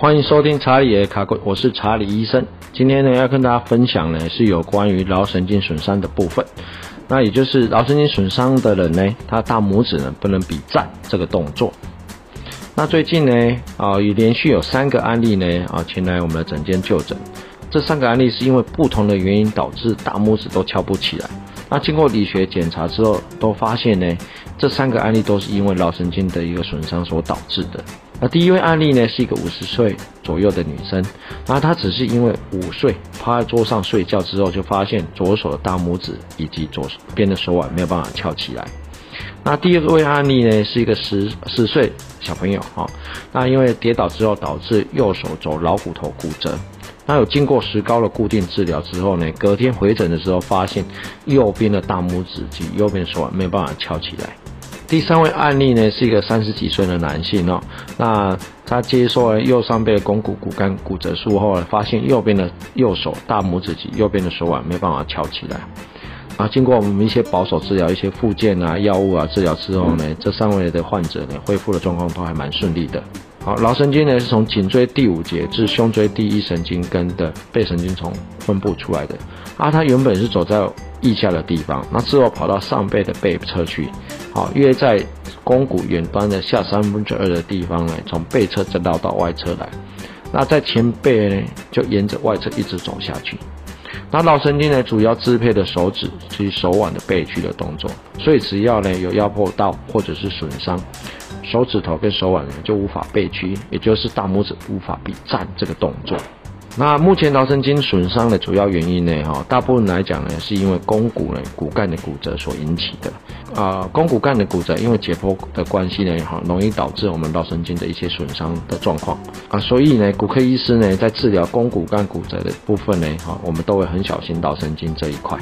欢迎收听查理的卡鬼，我是查理医生。今天呢，要跟大家分享呢是有关于桡神经损伤的部分。那也就是桡神经损伤的人呢，他大拇指呢不能比赞这个动作。那最近呢，啊，也连续有三个案例呢，啊，前来我们的诊间就诊。这三个案例是因为不同的原因导致大拇指都翘不起来。那经过理学检查之后，都发现呢，这三个案例都是因为桡神经的一个损伤所导致的。那第一位案例呢，是一个五十岁左右的女生，那她只是因为午睡趴在桌上睡觉之后，就发现左手的大拇指以及左边的手腕没有办法翘起来。那第二位案例呢，是一个十十岁小朋友哈，那因为跌倒之后导致右手肘老骨头骨折，那有经过石膏的固定治疗之后呢，隔天回诊的时候发现右边的大拇指及右边手腕没有办法翘起来。第三位案例呢，是一个三十几岁的男性哦，那他接受了右上背肱骨骨干骨折术后，发现右边的右手大拇指及右边的手腕没办法翘起来，啊，经过我们一些保守治疗、一些复健啊、药物啊治疗之后呢，这三位的患者呢，恢复的状况都还蛮顺利的。好，桡神经呢是从颈椎第五节至胸椎第一神经根的背神经丛分布出来的，啊，它原本是走在腋下的地方，那之后跑到上背的背侧去。好，约在肱骨远端的下三分之二的地方呢，从背侧再绕到外侧来。那在前背呢，就沿着外侧一直走下去。那脑神经呢，主要支配的手指及手腕的背屈的动作，所以只要呢有压迫到或者是损伤，手指头跟手腕呢就无法背屈，也就是大拇指无法比站这个动作。那目前桡神经损伤的主要原因呢，哈，大部分来讲呢，是因为肱骨呢骨干的骨折所引起的。啊，肱骨干的骨折，因为解剖的关系呢，哈，容易导致我们桡神经的一些损伤的状况啊。所以呢，骨科医师呢，在治疗肱骨干骨折的部分呢，哈，我们都会很小心桡神经这一块。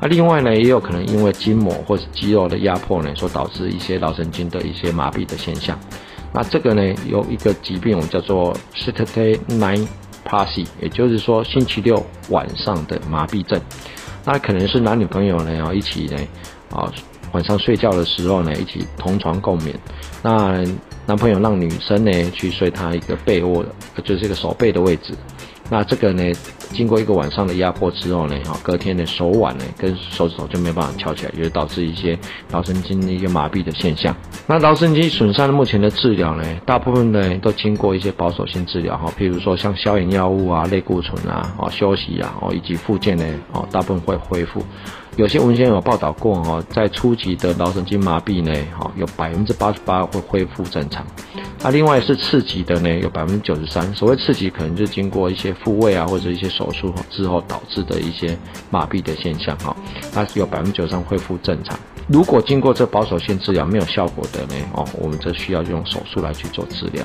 那另外呢，也有可能因为筋膜或是肌肉的压迫呢，所导致一些桡神经的一些麻痹的现象。那这个呢，有一个疾病，我们叫做 Saturday Night。Party，也就是说星期六晚上的麻痹症，那可能是男女朋友呢，要一起呢，啊，晚上睡觉的时候呢，一起同床共眠，那男朋友让女生呢去睡他一个被窝，就是一个手背的位置。那这个呢，经过一个晚上的压迫之后呢，哈，隔天的手腕呢跟手指头就没办法翘起来，也导致一些桡神经的一个麻痹的现象。那桡神经损伤的目前的治疗呢，大部分呢都经过一些保守性治疗哈，譬如说像消炎药物啊、类固醇啊、哦休息啊、哦以及复健呢，哦大部分会恢复。有些文献有报道过哈，在初级的桡神经麻痹呢，哈有百分之八十八会恢复正常。那另外是次级的呢，有百分之九十三。所谓次级，可能就经过一些复位啊，或者一些手术之后导致的一些麻痹的现象哈。那有百分之九十三恢复正常。如果经过这保守性治疗没有效果的呢，哦，我们则需要用手术来去做治疗。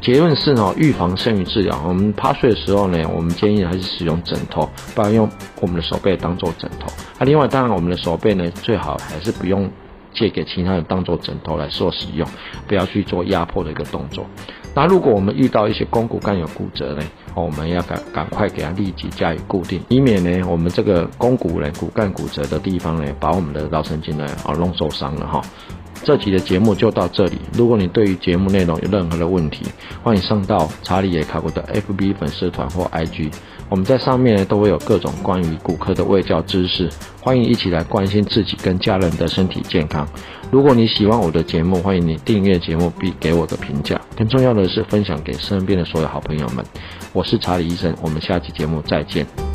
结论是呢，预防胜于治疗。我们趴睡的时候呢，我们建议还是使用枕头，不然用我们的手背当做枕头。啊，另外当然我们的手背呢，最好还是不用借给其他人当做枕头来做使用，不要去做压迫的一个动作。那如果我们遇到一些肱骨干有骨折呢，哦，我们要赶赶快给它立即加以固定，以免呢我们这个肱骨呢骨干骨折的地方呢，把我们的桡神经呢啊弄受伤了哈。这集的节目就到这里。如果你对于节目内容有任何的问题，欢迎上到查理也卡过的 FB 粉丝团或 IG，我们在上面都会有各种关于骨科的卫教知识，欢迎一起来关心自己跟家人的身体健康。如果你喜欢我的节目，欢迎你订阅节目并给我个评价。更重要的是分享给身边的所有好朋友们。我是查理医生，我们下期节目再见。